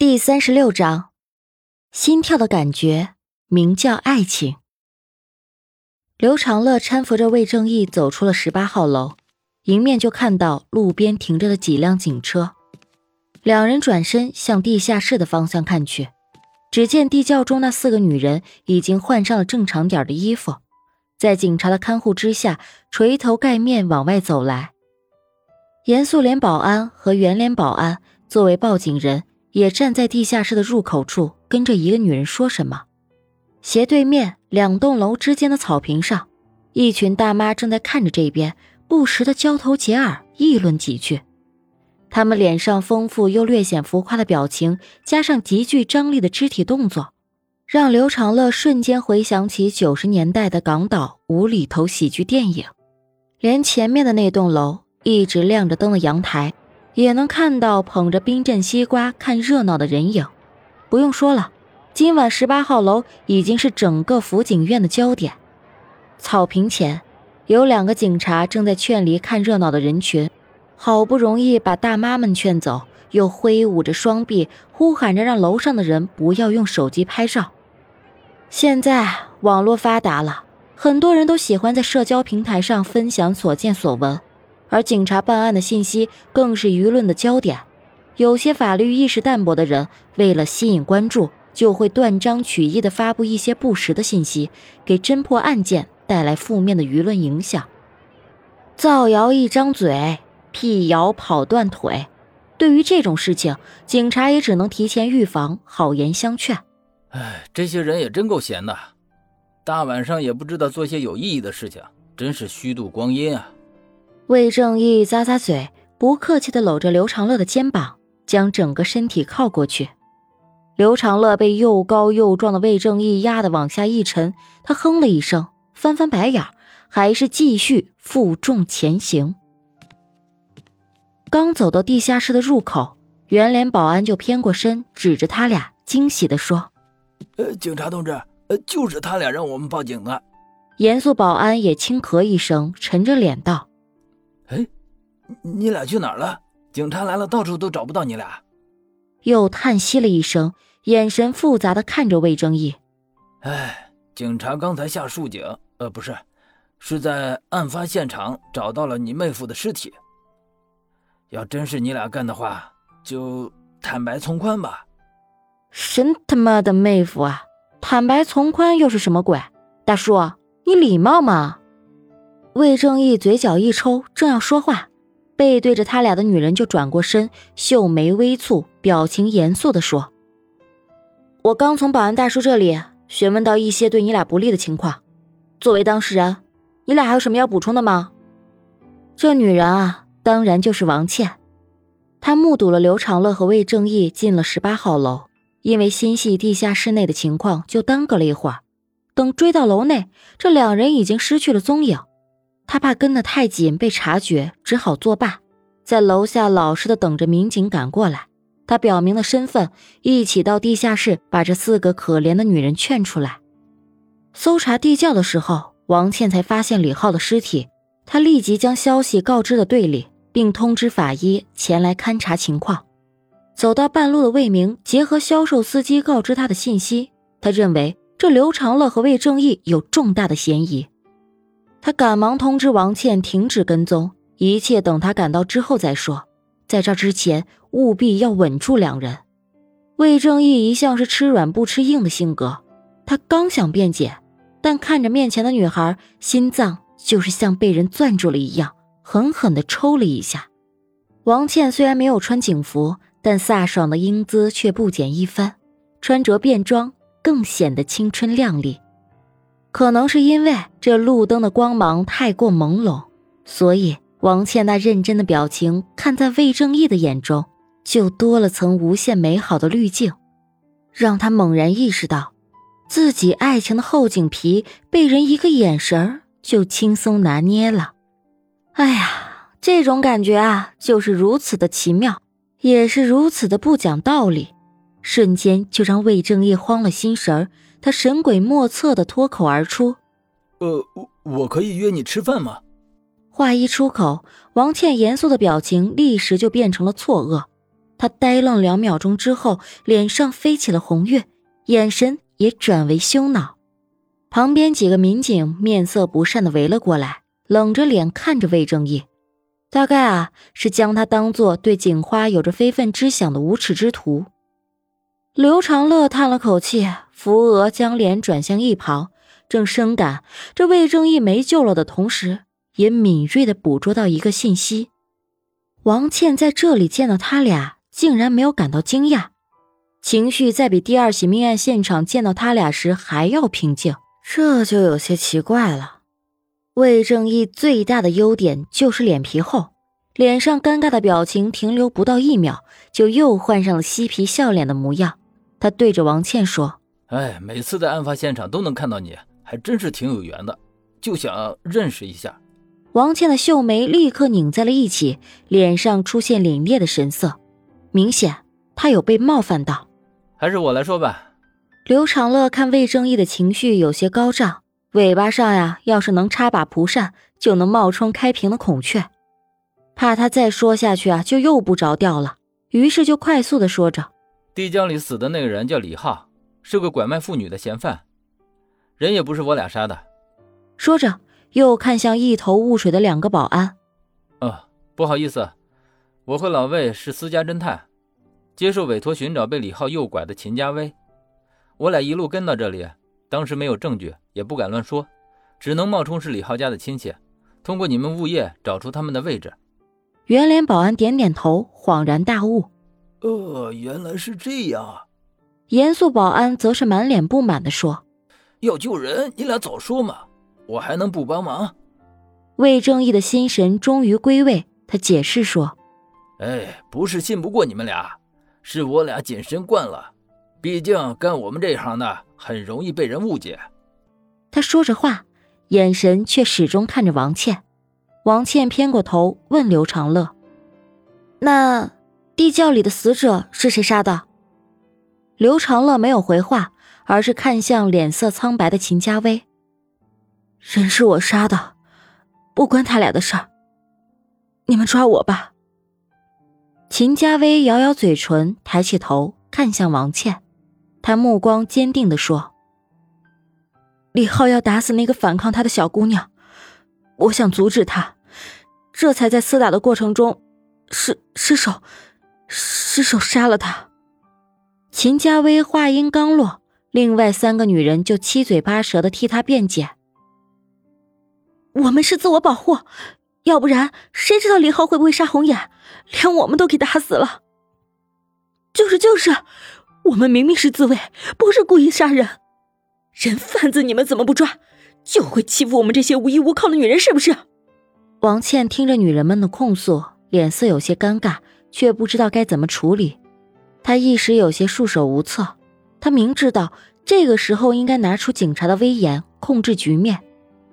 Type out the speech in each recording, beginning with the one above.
第三十六章，心跳的感觉名叫爱情。刘长乐搀扶着魏正义走出了十八号楼，迎面就看到路边停着的几辆警车。两人转身向地下室的方向看去，只见地窖中那四个女人已经换上了正常点的衣服，在警察的看护之下，垂头盖面往外走来。严肃脸保安和圆脸保安作为报警人。也站在地下室的入口处，跟着一个女人说什么。斜对面两栋楼之间的草坪上，一群大妈正在看着这边，不时的交头接耳，议论几句。他们脸上丰富又略显浮夸的表情，加上极具张力的肢体动作，让刘长乐瞬间回想起九十年代的港岛无厘头喜剧电影。连前面的那栋楼一直亮着灯的阳台。也能看到捧着冰镇西瓜看热闹的人影，不用说了，今晚十八号楼已经是整个福景院的焦点。草坪前，有两个警察正在劝离看热闹的人群，好不容易把大妈们劝走，又挥舞着双臂呼喊着让楼上的人不要用手机拍照。现在网络发达了，很多人都喜欢在社交平台上分享所见所闻。而警察办案的信息更是舆论的焦点，有些法律意识淡薄的人，为了吸引关注，就会断章取义地发布一些不实的信息，给侦破案件带来负面的舆论影响。造谣一张嘴，辟谣跑断腿。对于这种事情，警察也只能提前预防，好言相劝。哎，这些人也真够闲的，大晚上也不知道做些有意义的事情，真是虚度光阴啊。魏正义咂咂嘴，不客气地搂着刘长乐的肩膀，将整个身体靠过去。刘长乐被又高又壮的魏正义压得往下一沉，他哼了一声，翻翻白眼，还是继续负重前行。刚走到地下室的入口，圆脸保安就偏过身，指着他俩，惊喜地说：“呃，警察同志，呃，就是他俩让我们报警的。”严肃保安也轻咳一声，沉着脸道。哎，你俩去哪儿了？警察来了，到处都找不到你俩。又叹息了一声，眼神复杂的看着魏正义。哎，警察刚才下树井，呃，不是，是在案发现场找到了你妹夫的尸体。要真是你俩干的话，就坦白从宽吧。神他妈的妹夫啊！坦白从宽又是什么鬼？大叔，你礼貌吗？魏正义嘴角一抽，正要说话，背对着他俩的女人就转过身，秀眉微蹙，表情严肃地说：“我刚从保安大叔这里询问到一些对你俩不利的情况，作为当事人，你俩还有什么要补充的吗？”这女人啊，当然就是王倩。她目睹了刘长乐和魏正义进了十八号楼，因为心系地下室内的情况，就耽搁了一会儿。等追到楼内，这两人已经失去了踪影。他怕跟得太紧被察觉，只好作罢，在楼下老实的等着民警赶过来。他表明了身份，一起到地下室把这四个可怜的女人劝出来。搜查地窖的时候，王倩才发现李浩的尸体，他立即将消息告知了队里，并通知法医前来勘察情况。走到半路的魏明，结合销售司机告知他的信息，他认为这刘长乐和魏正义有重大的嫌疑。他赶忙通知王倩停止跟踪，一切等他赶到之后再说。在这之前，务必要稳住两人。魏正义一向是吃软不吃硬的性格，他刚想辩解，但看着面前的女孩，心脏就是像被人攥住了一样，狠狠地抽了一下。王倩虽然没有穿警服，但飒爽的英姿却不减一分，穿着便装更显得青春靓丽。可能是因为这路灯的光芒太过朦胧，所以王倩那认真的表情，看在魏正义的眼中，就多了层无限美好的滤镜，让他猛然意识到，自己爱情的后颈皮被人一个眼神就轻松拿捏了。哎呀，这种感觉啊，就是如此的奇妙，也是如此的不讲道理，瞬间就让魏正义慌了心神儿。他神鬼莫测的脱口而出：“呃，我我可以约你吃饭吗？”话一出口，王倩严肃的表情立时就变成了错愕。他呆愣两秒钟之后，脸上飞起了红晕，眼神也转为羞恼。旁边几个民警面色不善的围了过来，冷着脸看着魏正义，大概啊是将他当做对警花有着非分之想的无耻之徒。刘长乐叹了口气，扶额将脸转向一旁，正深感这魏正义没救了的同时，也敏锐的捕捉到一个信息：王倩在这里见到他俩。竟然没有感到惊讶，情绪在比第二起命案现场见到他俩时还要平静，这就有些奇怪了。魏正义最大的优点就是脸皮厚，脸上尴尬的表情停留不到一秒，就又换上了嬉皮笑脸的模样。他对着王倩说：“哎，每次在案发现场都能看到你，还真是挺有缘的，就想认识一下。”王倩的秀眉立刻拧在了一起，脸上出现凛冽的神色。明显，她有被冒犯到，还是我来说吧。刘长乐看魏正义的情绪有些高涨，尾巴上呀，要是能插把蒲扇，就能冒充开屏的孔雀，怕他再说下去啊，就又不着调了。于是就快速的说着：“地窖里死的那个人叫李浩，是个拐卖妇女的嫌犯，人也不是我俩杀的。”说着又看向一头雾水的两个保安：“呃，不好意思。”我和老魏是私家侦探，接受委托寻找被李浩诱拐的秦家威。我俩一路跟到这里，当时没有证据，也不敢乱说，只能冒充是李浩家的亲戚，通过你们物业找出他们的位置。圆脸保安点点头，恍然大悟：“呃，原来是这样啊。”严肃保安则是满脸不满的说：“要救人，你俩早说嘛，我还能不帮忙？”魏正义的心神终于归位，他解释说。哎，不是信不过你们俩，是我俩谨慎惯了。毕竟干我们这行的，很容易被人误解。他说着话，眼神却始终看着王倩。王倩偏过头问刘长乐：“那地窖里的死者是谁杀的？”刘长乐没有回话，而是看向脸色苍白的秦家威：“人是我杀的，不关他俩的事儿。你们抓我吧。”秦家威咬咬嘴唇，抬起头看向王倩，他目光坚定地说：“李浩要打死那个反抗他的小姑娘，我想阻止他，这才在厮打的过程中失失手，失手杀了他。”秦家威话音刚落，另外三个女人就七嘴八舌的替他辩解：“我们是自我保护。”要不然，谁知道李浩会不会杀红眼，连我们都给打死了。就是就是，我们明明是自卫，不是故意杀人。人贩子你们怎么不抓？就会欺负我们这些无依无靠的女人，是不是？王倩听着女人们的控诉，脸色有些尴尬，却不知道该怎么处理。他一时有些束手无策。他明知道这个时候应该拿出警察的威严，控制局面。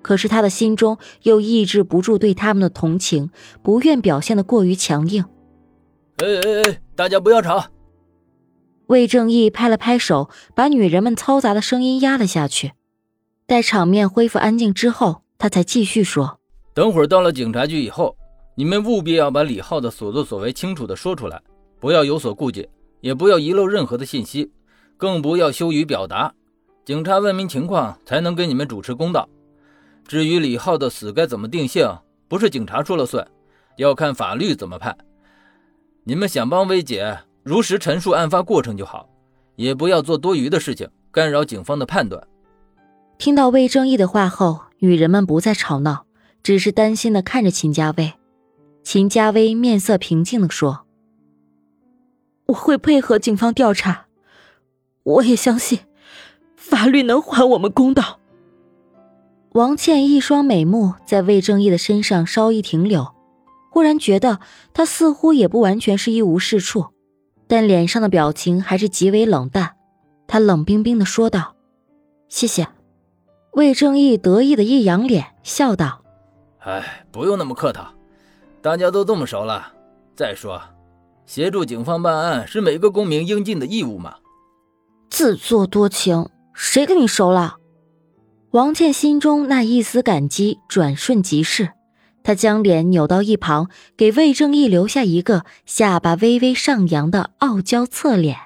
可是他的心中又抑制不住对他们的同情，不愿表现的过于强硬。哎哎哎，大家不要吵！魏正义拍了拍手，把女人们嘈杂的声音压了下去。待场面恢复安静之后，他才继续说：“等会儿到了警察局以后，你们务必要把李浩的所作所为清楚的说出来，不要有所顾忌，也不要遗漏任何的信息，更不要羞于表达。警察问明情况，才能给你们主持公道。”至于李浩的死该怎么定性，不是警察说了算，要看法律怎么判。你们想帮薇姐如实陈述案发过程就好，也不要做多余的事情干扰警方的判断。听到魏正义的话后，女人们不再吵闹，只是担心的看着秦家卫。秦家威面色平静的说：“我会配合警方调查，我也相信法律能还我们公道。”王倩一双美目在魏正义的身上稍一停留，忽然觉得他似乎也不完全是一无是处，但脸上的表情还是极为冷淡。他冷冰冰的说道：“谢谢。”魏正义得意的一扬脸，笑道：“哎，不用那么客套，大家都这么熟了。再说，协助警方办案是每个公民应尽的义务嘛。”自作多情，谁跟你熟了？王倩心中那一丝感激转瞬即逝，她将脸扭到一旁，给魏正义留下一个下巴微微上扬的傲娇侧脸。